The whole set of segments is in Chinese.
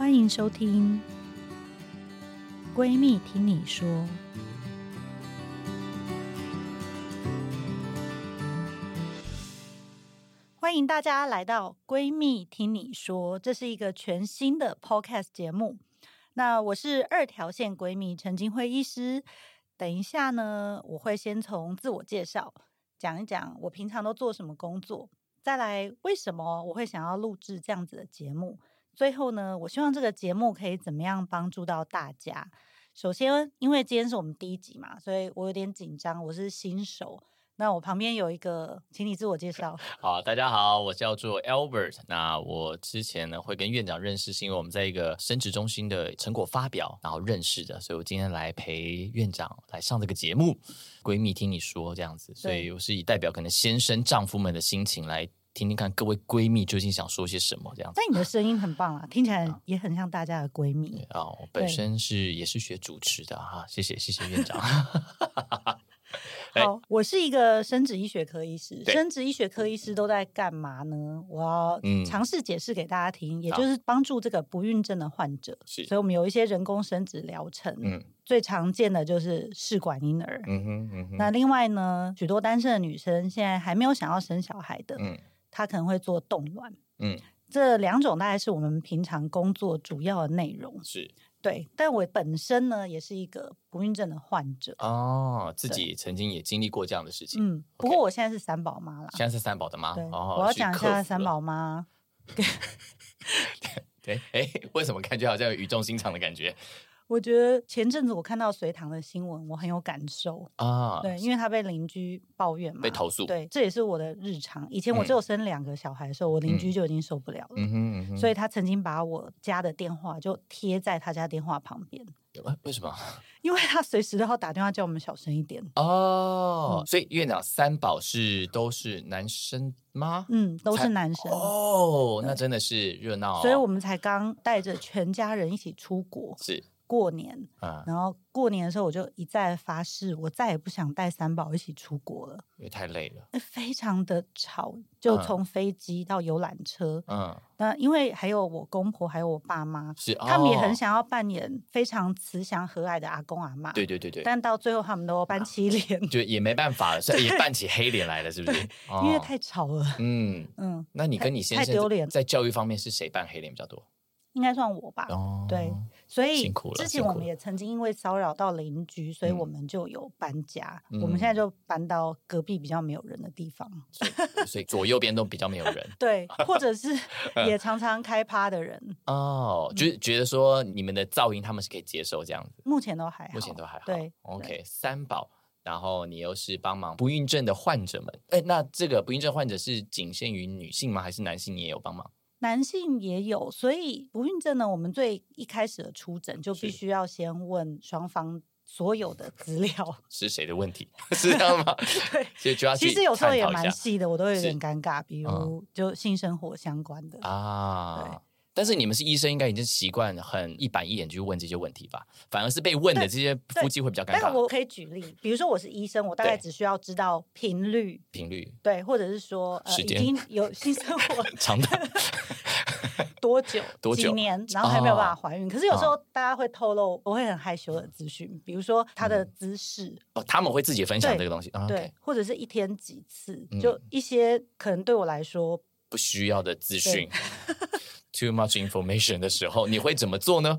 欢迎收听《闺蜜听你说》。欢迎大家来到《闺蜜听你说》，这是一个全新的 Podcast 节目。那我是二条线闺蜜陈金辉医师。等一下呢，我会先从自我介绍讲一讲我平常都做什么工作，再来为什么我会想要录制这样子的节目。最后呢，我希望这个节目可以怎么样帮助到大家。首先，因为今天是我们第一集嘛，所以我有点紧张，我是新手。那我旁边有一个，请你自我介绍。好，大家好，我叫做 Albert。那我之前呢会跟院长认识，是因为我们在一个生殖中心的成果发表，然后认识的，所以我今天来陪院长来上这个节目。闺蜜听你说这样子，所以我是以代表可能先生丈夫们的心情来听听看各位闺蜜究竟想说些什么这样子。但你的声音很棒啊，听起来也很像大家的闺蜜。啊，我本身是也是学主持的哈，谢谢谢谢院长。好，我是一个生殖医学科医师。生殖医学科医师都在干嘛呢？我要尝试解释给大家听，嗯、也就是帮助这个不孕症的患者。是，所以我们有一些人工生殖疗程。嗯，最常见的就是试管婴儿。嗯哼，嗯哼。那另外呢，许多单身的女生现在还没有想要生小孩的，嗯，她可能会做冻卵。嗯，这两种大概是我们平常工作主要的内容。是。对，但我本身呢，也是一个不孕症的患者哦，自己曾经也经历过这样的事情。嗯，不过我现在是三宝妈了。现在是三宝的妈。对，哦、我要讲一下三宝妈。对，哎，为什么感觉好像有语重心长的感觉？我觉得前阵子我看到隋唐的新闻，我很有感受啊。对，因为他被邻居抱怨嘛，被投诉。对，这也是我的日常。以前我只有生两个小孩的时候，嗯、我邻居就已经受不了了。嗯哼嗯哼。所以他曾经把我家的电话就贴在他家电话旁边。为什么？因为他随时都要打电话叫我们小声一点。哦，嗯、所以院长三宝是都是男生吗？嗯，都是男生。哦，那真的是热闹、哦。所以我们才刚带着全家人一起出国。是。过年，然后过年的时候，我就一再发誓，我再也不想带三宝一起出国了，因为太累了，非常的吵，就从飞机到游览车，嗯，那因为还有我公婆，还有我爸妈，是，他们也很想要扮演非常慈祥和蔼的阿公阿妈，对对对对，但到最后他们都扮起脸，就也没办法了，所以 也扮起黑脸来了，是不是？因为太吵了，嗯。嗯，那你跟你先生太丢脸，在教育方面是谁扮黑脸比较多？应该算我吧，对。所以之前我们也曾经因为骚扰到邻居，所以我们就有搬家。我们现在就搬到隔壁比较没有人的地方，所以左右边都比较没有人。对，或者是 也常常开趴的人哦，就是觉得说你们的噪音他们是可以接受这样子。目前都还好，目前都还好。对，OK，三宝，然后你又是帮忙不孕症的患者们。哎，那这个不孕症患者是仅限于女性吗？还是男性你也有帮忙？男性也有，所以不孕症呢，我们最一开始的出诊就必须要先问双方所有的资料，是谁的问题？是这样吗？对，所以就要其实有时候也蛮细的，我都有点尴尬，比如就性生活相关的啊。对。但是你们是医生，应该已经习惯很一板一眼去问这些问题吧？反而是被问的这些夫妻会比较尴尬。但我可以举例，比如说我是医生，我大概只需要知道频率，频率。对，或者是说呃已经有性生活 长短。多久？多久？几年，然后还没有办法怀孕。可是有时候大家会透露，我会很害羞的资讯，比如说他的姿势。哦，他们会自己分享这个东西，对，或者是一天几次，就一些可能对我来说不需要的资讯。Too much information 的时候，你会怎么做呢？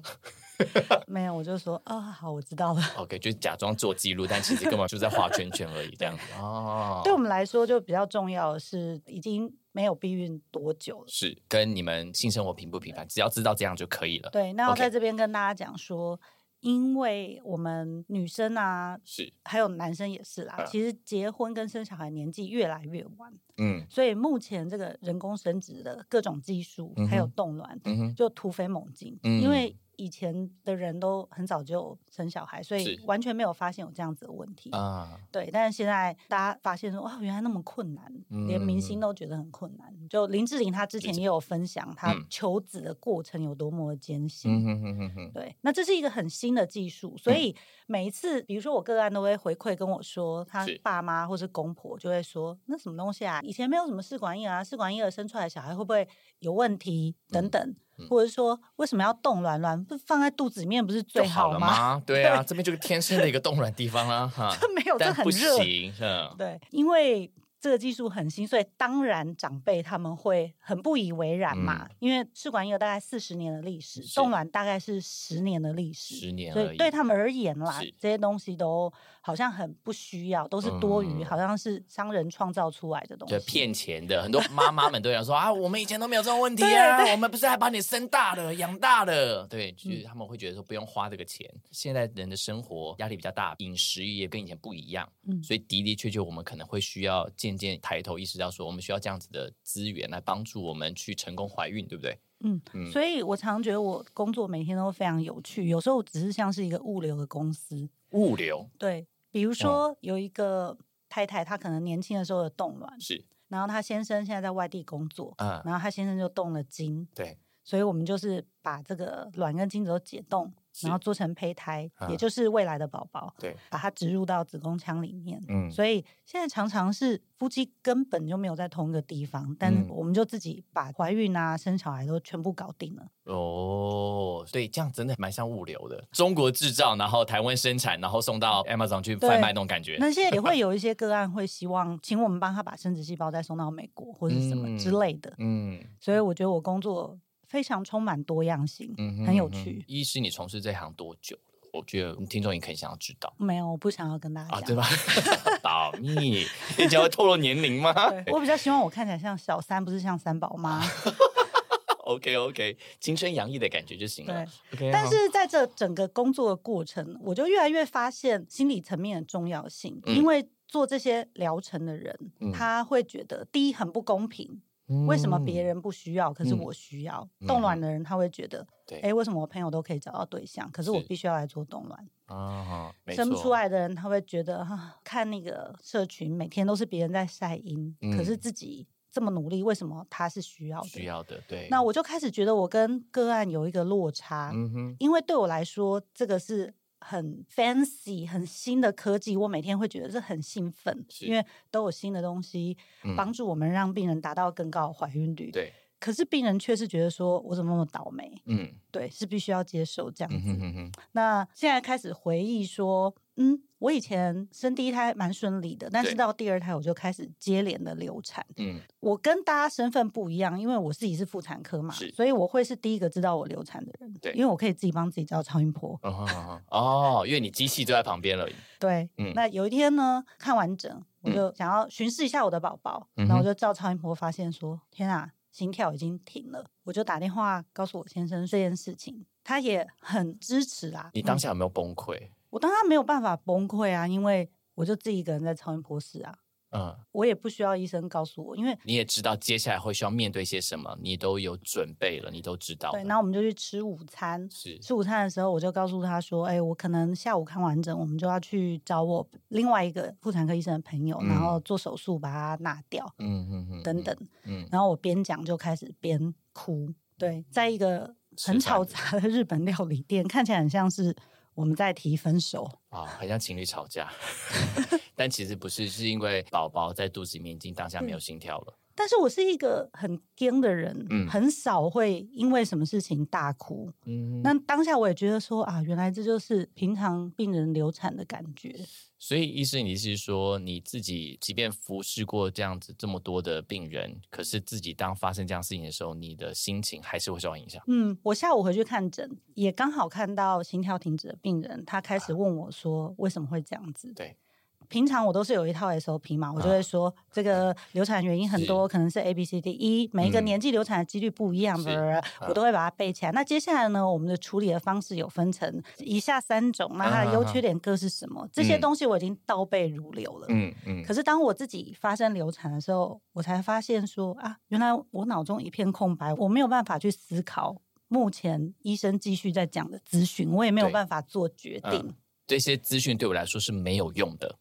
没有，我就说啊、哦，好，我知道了。OK，就假装做记录，但其实根本就在画圈圈而已，这样子。哦，对我们来说，就比较重要的是已经没有避孕多久了，是跟你们性生活频不频繁，只要知道这样就可以了。对，那我在这边跟大家讲说。Okay. 因为我们女生啊，是。还有男生也是啦，啊、其实结婚跟生小孩年纪越来越晚，嗯，所以目前这个人工生殖的各种技术、嗯、还有冻卵，就突飞猛进，嗯、因为。以前的人都很早就生小孩，所以完全没有发现有这样子的问题啊。对，但是现在大家发现说，哇，原来那么困难，嗯、连明星都觉得很困难。就林志玲她之前也有分享，她求子的过程有多么的艰辛。嗯、对，那这是一个很新的技术，所以每一次，比如说我个案都会回馈跟我说，他爸妈或是公婆就会说，那什么东西啊？以前没有什么试管婴儿啊，试管婴儿生出来的小孩会不会有问题等等。或者说为什么要冻卵？卵不放在肚子里面不是最好吗？好吗？对啊，对这边就是天生的一个冻卵地方啊，哈，这没有，这很热，不行，对，因为。这个技术很新，所以当然长辈他们会很不以为然嘛。嗯、因为试管婴儿大概四十年的历史，冻卵大概是十年的历史，十年，所以对他们而言啦，这些东西都好像很不需要，都是多余，嗯、好像是商人创造出来的东西，骗钱的。很多妈妈们都想说 啊，我们以前都没有这种问题啊，我们不是还把你生大了、养大了？对，就是他们会觉得说不用花这个钱。嗯、现在人的生活压力比较大，饮食也跟以前不一样，嗯、所以的的确确我们可能会需要渐渐抬头意识到说，我们需要这样子的资源来帮助我们去成功怀孕，对不对？嗯，嗯，所以我常觉得我工作每天都非常有趣，有时候只是像是一个物流的公司。物流，对，比如说有一个太太，她可能年轻的时候有冻卵是，然后她先生现在在外地工作，嗯，然后她先生就动了精，对，所以我们就是把这个卵跟精子都解冻。然后做成胚胎，啊、也就是未来的宝宝，对，把它植入到子宫腔里面。嗯，所以现在常常是夫妻根本就没有在同一个地方，但我们就自己把怀孕啊、生小孩都全部搞定了。哦，所以这样真的蛮像物流的，中国制造，然后台湾生产，然后送到 Amazon 去贩卖那种感觉。那现在也会 有一些个案会希望请我们帮他把生殖细胞再送到美国或者什么之类的。嗯，嗯，所以我觉得我工作。非常充满多样性，嗯、哼很有趣。一是，你从事这行多久？我觉得听众也可以想要知道。没有，我不想要跟大家讲，啊、对吧？保密，你将会透露年龄吗？我比较希望我看起来像小三，不是像三宝妈。OK OK，青春洋溢的感觉就行了。对，okay, 但是在这整个工作的过程，我就越来越发现心理层面的重要性。嗯、因为做这些疗程的人，嗯、他会觉得第一很不公平。为什么别人不需要，可是我需要？冻卵的人他会觉得，哎，为什么我朋友都可以找到对象，可是我必须要来做冻卵？啊，生不出来的人他会觉得，哈，看那个社群每天都是别人在晒阴，可是自己这么努力，为什么他是需要的？需要的，对。那我就开始觉得我跟个案有一个落差，嗯哼，因为对我来说，这个是。很 fancy、很新的科技，我每天会觉得是很兴奋，因为都有新的东西帮助我们让病人达到更高的怀孕率。对，可是病人却是觉得说，我怎么那么倒霉？嗯，对，是必须要接受这样子。嗯哼哼哼。那现在开始回忆说。嗯，我以前生第一胎蛮顺利的，但是到第二胎我就开始接连的流产。嗯，我跟大家身份不一样，因为我自己是妇产科嘛，所以我会是第一个知道我流产的人。对，因为我可以自己帮自己照超音波。哦，哦，因为你机器就在旁边了。对，嗯，那有一天呢，看完整，我就想要巡视一下我的宝宝，嗯、然后我就照超音波，发现说，天啊，心跳已经停了。我就打电话告诉我先生这件事情，他也很支持啦。你当下有没有崩溃？嗯我当然没有办法崩溃啊，因为我就自己一个人在超音波室啊。嗯，我也不需要医生告诉我，因为你也知道接下来会需要面对些什么，你都有准备了，你都知道。对，然后我们就去吃午餐。是吃午餐的时候，我就告诉他说：“哎，我可能下午看完整，我们就要去找我另外一个妇产科医生的朋友，嗯、然后做手术把它拿掉。嗯”嗯嗯嗯，等等。嗯，然后我边讲就开始边哭。对，在一个很嘈杂的日本料理店，看起来很像是。我们再提分手。啊，很像情侣吵架，但其实不是，是因为宝宝在肚子里面已经当下没有心跳了。但是我是一个很惊的人，嗯，很少会因为什么事情大哭。嗯，那当下我也觉得说啊，原来这就是平常病人流产的感觉。所以，医生，你是说你自己即便服侍过这样子这么多的病人，可是自己当发生这样事情的时候，你的心情还是会受到影响？嗯，我下午回去看诊，也刚好看到心跳停止的病人，他开始问我说，啊、为什么会这样子？对。平常我都是有一套 SOP 嘛，我就会说这个流产原因很多，可能是 A B C D E，每一个年纪流产的几率不一样的，我都会把它背起来。那接下来呢，我们的处理的方式有分成以下三种，那它的优缺点各是什么？这些东西我已经倒背如流了。嗯嗯。可是当我自己发生流产的时候，我才发现说啊，原来我脑中一片空白，我没有办法去思考目前医生继续在讲的咨询，我也没有办法做决定。这些资讯对我来说是没有用的，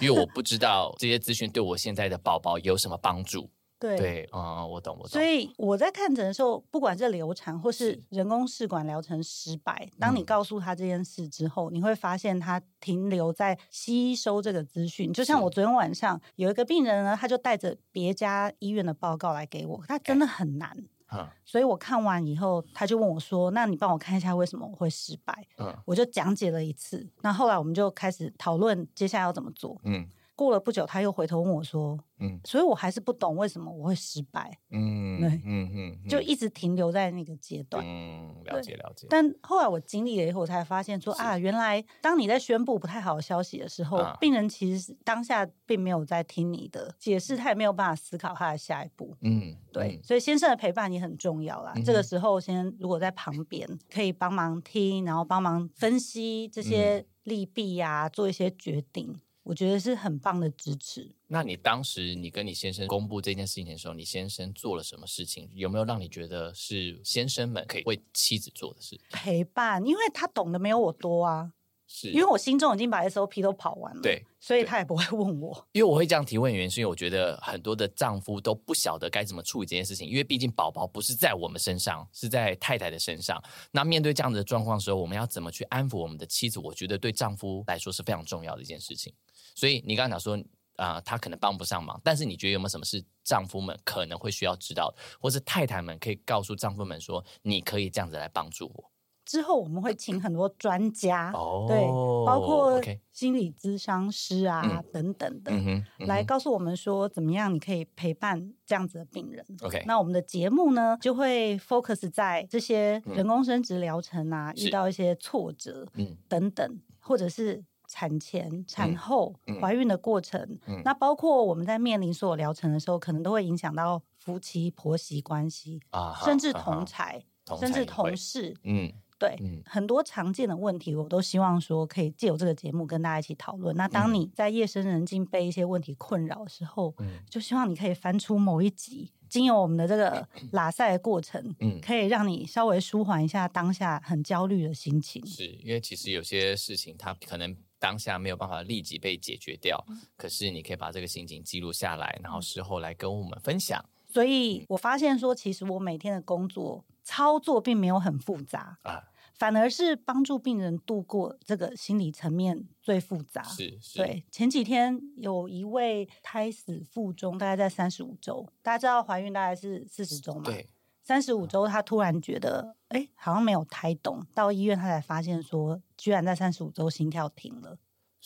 因为我不知道这些资讯对我现在的宝宝有什么帮助。对对，嗯，我懂，我懂。所以我在看诊的时候，不管是流产或是人工试管疗程失败，当你告诉他这件事之后，嗯、你会发现他停留在吸收这个资讯。就像我昨天晚上有一个病人呢，他就带着别家医院的报告来给我，他真的很难。嗯，所以我看完以后，他就问我说：“那你帮我看一下为什么我会失败？”嗯，我就讲解了一次。那后来我们就开始讨论接下来要怎么做。嗯。过了不久，他又回头问我说：“嗯，所以我还是不懂为什么我会失败。”嗯，对，嗯嗯，就一直停留在那个阶段。嗯，了解了解。但后来我经历了以后，我才发现说啊，原来当你在宣布不太好的消息的时候，病人其实当下并没有在听你的解释，他也没有办法思考他的下一步。嗯，对，所以先生的陪伴也很重要啦。这个时候，先如果在旁边可以帮忙听，然后帮忙分析这些利弊呀，做一些决定。我觉得是很棒的支持。那你当时你跟你先生公布这件事情的时候，你先生做了什么事情？有没有让你觉得是先生们可以为妻子做的事？陪伴，因为他懂得没有我多啊。是，因为我心中已经把 SOP 都跑完了，对，所以他也不会问我。因为我会这样提问原因，是因为我觉得很多的丈夫都不晓得该怎么处理这件事情，因为毕竟宝宝不是在我们身上，是在太太的身上。那面对这样的状况的时候，我们要怎么去安抚我们的妻子？我觉得对丈夫来说是非常重要的一件事情。所以你刚刚讲说啊、呃，他可能帮不上忙，但是你觉得有没有什么是丈夫们可能会需要知道的，或是太太们可以告诉丈夫们说，你可以这样子来帮助我？之后我们会请很多专家，哦、对，包括心理咨商师啊、嗯、等等的，嗯嗯、来告诉我们说怎么样你可以陪伴这样子的病人。OK，那我们的节目呢就会 focus 在这些人工生殖疗程啊，嗯、遇到一些挫折，嗯，等等，或者是。产前、产后、嗯、怀孕的过程，嗯、那包括我们在面临所有疗程的时候，可能都会影响到夫妻婆媳关系，啊、甚至同才，啊、甚至同事。嗯，对，嗯、很多常见的问题，我都希望说可以借由这个节目跟大家一起讨论。那当你在夜深人静被一些问题困扰的时候，嗯、就希望你可以翻出某一集，经由我们的这个 拉赛的过程，嗯，可以让你稍微舒缓一下当下很焦虑的心情。是因为其实有些事情，它可能。当下没有办法立即被解决掉，可是你可以把这个心情记录下来，然后事后来跟我们分享。所以我发现说，其实我每天的工作操作并没有很复杂啊，反而是帮助病人度过这个心理层面最复杂。是，是，对。前几天有一位胎死腹中，大概在三十五周，大家知道怀孕大概是四十周嘛？对。三十五周，他突然觉得，哎、欸，好像没有胎动，到医院他才发现说，居然在三十五周心跳停了。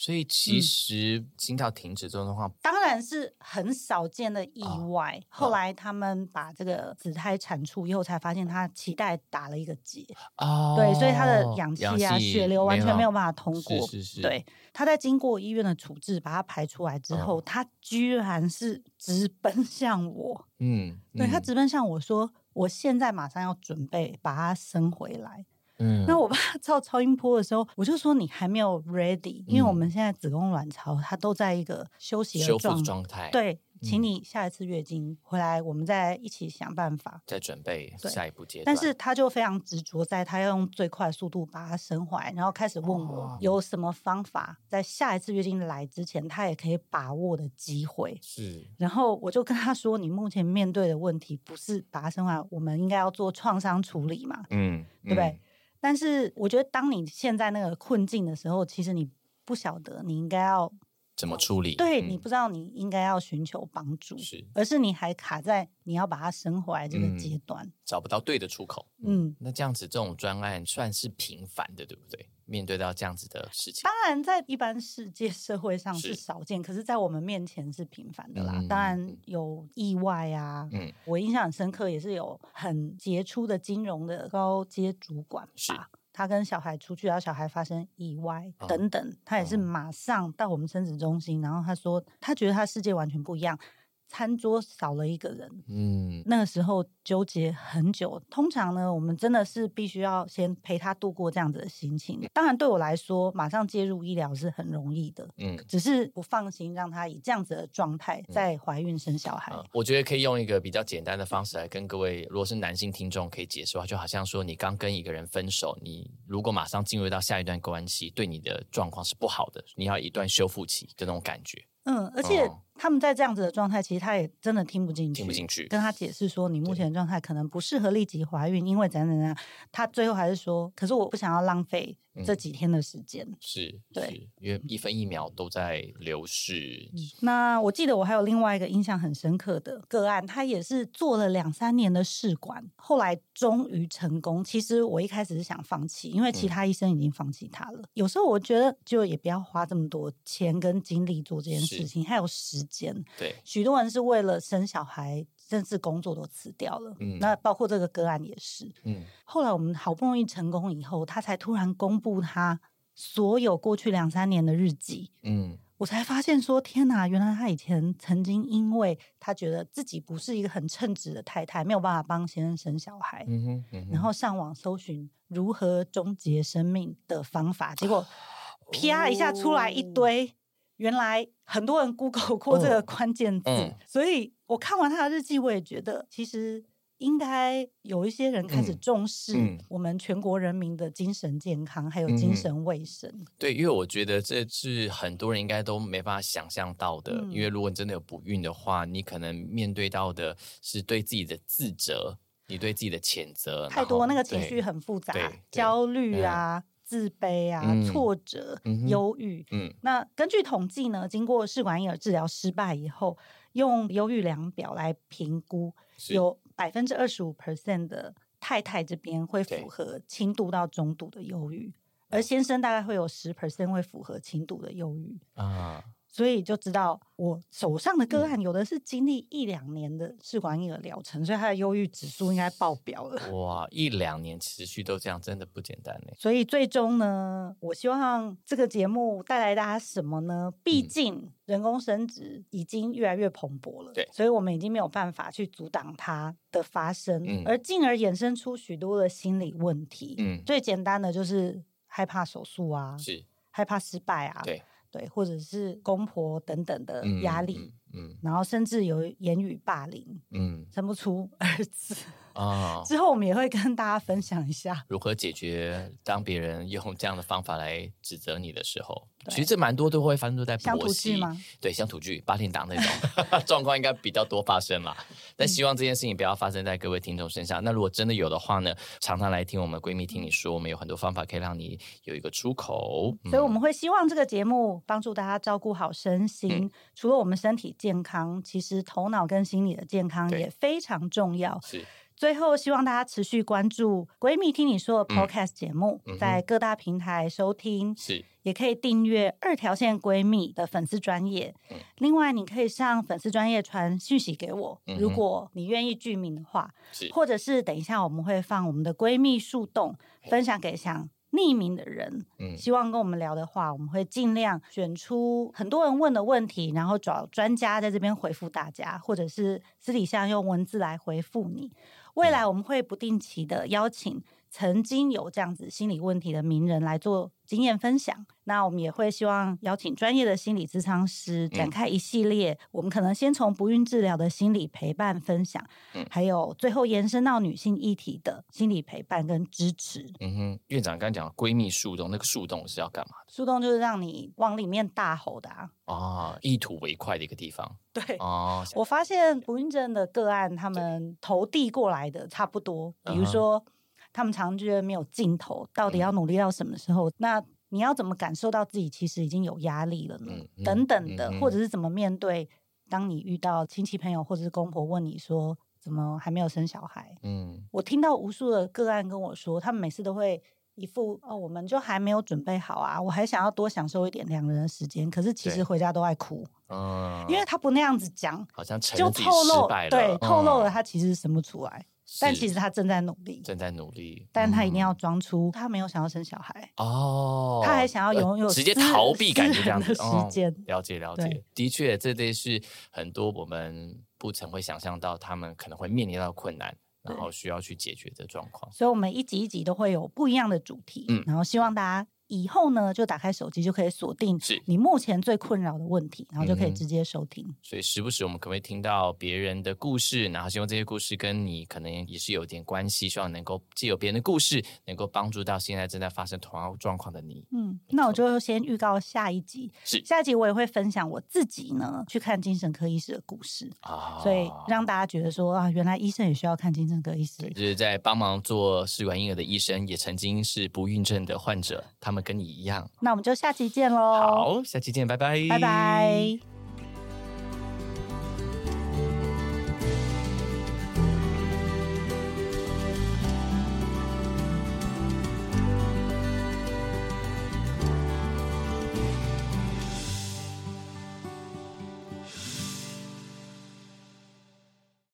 所以其实心跳停止这种状况，当然是很少见的意外。哦、后来他们把这个子胎产出以后，才发现他脐带打了一个结。哦，对，所以他的氧气啊、血流完全没有办法通过。是是是。对，他在经过医院的处置，把它排出来之后，哦、他居然是直奔向我。嗯，对，他直奔向我说：“我现在马上要准备把它生回来。”嗯，那我爸 照超音波的时候，我就说你还没有 ready，因为我们现在子宫卵巢它都在一个休息的状状态。对，请你下一次月经回来，我们再一起想办法，再准备下一步阶段。但是他就非常执着，在他要用最快速度把它生回来，然后开始问我有什么方法，在下一次月经来之前，他也可以把握的机会。是，然后我就跟他说，你目前面对的问题不是把它生回来，我们应该要做创伤处理嘛？嗯，对不对？但是我觉得，当你现在那个困境的时候，其实你不晓得你应该要怎么处理，对、嗯、你不知道你应该要寻求帮助，是，而是你还卡在你要把它生回来这个阶段，嗯，找不到对的出口。嗯，那这样子这种专案算是频繁的，对不对？面对到这样子的事情，当然在一般世界社会上是少见，是可是在我们面前是频繁的啦。嗯、当然有意外啊，嗯，我印象很深刻，也是有很杰出的金融的高阶主管吧，是他跟小孩出去，然后小孩发生意外、哦、等等，他也是马上到我们生殖中心，然后他说他觉得他世界完全不一样。餐桌少了一个人，嗯，那个时候纠结很久。通常呢，我们真的是必须要先陪他度过这样子的心情。当然，对我来说，马上介入医疗是很容易的，嗯，只是不放心让他以这样子的状态再怀孕生小孩。嗯，我觉得可以用一个比较简单的方式来跟各位，如果是男性听众可以解释的话，就好像说你刚跟一个人分手，你如果马上进入到下一段关系，对你的状况是不好的，你要一段修复期的那种感觉。嗯，而且他们在这样子的状态，其实他也真的听不进去，听不进去，跟他解释说你目前的状态可能不适合立即怀孕，因为怎样怎样。他最后还是说，可是我不想要浪费这几天的时间。嗯、是，对，因为一分一秒都在流逝、嗯。那我记得我还有另外一个印象很深刻的个案，他也是做了两三年的试管，后来终于成功。其实我一开始是想放弃，因为其他医生已经放弃他了。嗯、有时候我觉得，就也不要花这么多钱跟精力做这件事情，还有时间。对，许多人是为了生小孩，甚至工作都辞掉了。嗯，那包括这个个案也是。嗯，后来我们好不容易成功以后，他才突然公布他所有过去两三年的日记。嗯，我才发现说，天哪，原来他以前曾经因为他觉得自己不是一个很称职的太太，没有办法帮先生生小孩。嗯哼，嗯哼，然后上网搜寻如何终结生命的方法，结果啪一下出来一堆。哦原来很多人 Google 过这个关键字，嗯嗯、所以我看完他的日记，我也觉得其实应该有一些人开始重视我们全国人民的精神健康，还有精神卫生。嗯、对，因为我觉得这是很多人应该都没办法想象到的。嗯、因为如果你真的有不孕的话，你可能面对到的是对自己的自责，你对自己的谴责，太多那个情绪很复杂，焦虑啊。嗯自卑啊，挫折、忧郁。嗯，那根据统计呢，经过试管婴儿治疗失败以后，用忧郁量表来评估，有百分之二十五 percent 的太太这边会符合轻度到中度的忧郁，而先生大概会有十 percent 会符合轻度的忧郁啊。所以就知道我手上的个案有的是经历一两年的试管婴儿疗程，所以他的忧郁指数应该爆表了。哇，一两年持续都这样，真的不简单呢。所以最终呢，我希望这个节目带来大家什么呢？毕竟人工生殖已经越来越蓬勃了，对，所以我们已经没有办法去阻挡它的发生，嗯，而进而衍生出许多的心理问题。嗯，最简单的就是害怕手术啊，是害怕失败啊，对。对，或者是公婆等等的压力，嗯，嗯，然后甚至有言语霸凌，嗯，生不出儿子。啊，之后我们也会跟大家分享一下如何解决当别人用这样的方法来指责你的时候，其实这蛮多都会发生在婆媳吗？对，乡土剧、八点档那种 状况应该比较多发生嘛。但希望这件事情不要发生在各位听众身上。那如果真的有的话呢，常常来听我们闺蜜听你说，我们有很多方法可以让你有一个出口。所以我们会希望这个节目帮助大家照顾好身心。嗯、除了我们身体健康，其实头脑跟心理的健康也非常重要。是。最后，希望大家持续关注《闺蜜听你说》的 Podcast 节目，嗯、在各大平台收听，是。也可以订阅二条线闺蜜的粉丝专业。嗯、另外，你可以上粉丝专业传讯息给我，嗯、如果你愿意具名的话，是。或者是等一下我们会放我们的闺蜜树洞，分享给想匿名的人，嗯，希望跟我们聊的话，我们会尽量选出很多人问的问题，然后找专家在这边回复大家，或者是私底下用文字来回复你。未来我们会不定期的邀请曾经有这样子心理问题的名人来做经验分享。那我们也会希望邀请专业的心理咨商师展开一系列，嗯、我们可能先从不孕治疗的心理陪伴分享，嗯、还有最后延伸到女性议题的心理陪伴跟支持。嗯哼，院长刚刚讲闺蜜树洞，那个树洞是要干嘛的？树洞就是让你往里面大吼的啊！啊，一吐为快的一个地方。对哦，我发现不孕症的个案，他们投递过来的差不多，比如说、嗯、他们常常觉得没有尽头，到底要努力到什么时候？嗯、那你要怎么感受到自己其实已经有压力了呢？等等的，嗯、或者是怎么面对？当你遇到亲戚朋友或者是公婆问你说怎么还没有生小孩？嗯，我听到无数的个案跟我说，他们每次都会一副哦，我们就还没有准备好啊，我还想要多享受一点两人的时间，可是其实回家都爱哭，嗯，因为他不那样子讲，好像就透露对，透露了他其实生不出来。但其实他正在努力，正在努力，但他一定要装出他没有想要生小孩哦，他还想要拥有直接逃避感觉这样子时间。了解了解，的确，这对是很多我们不曾会想象到他们可能会面临到困难，然后需要去解决的状况。所以，我们一集一集都会有不一样的主题，嗯，然后希望大家以后呢，就打开手机就可以锁定是。你目前最困扰的问题，然后就可以直接收听。所以时不时我们可不可以听到别人的故事，然后希望这些故事跟你可能也是有点关系，希望能够借由别人的故事，能够帮助到现在正在发生同样状况的你。嗯，那我就先预告下一集，是。下一集我也会分享我自己呢去看精神科医师的故事啊，所以让大家觉得说啊，原来医生也需要看精神科医师，就是在帮忙做试管婴儿的医生，也曾经是不孕症的患者，他们跟你一样。那我们就下期见喽！好，下期见，拜拜，拜拜。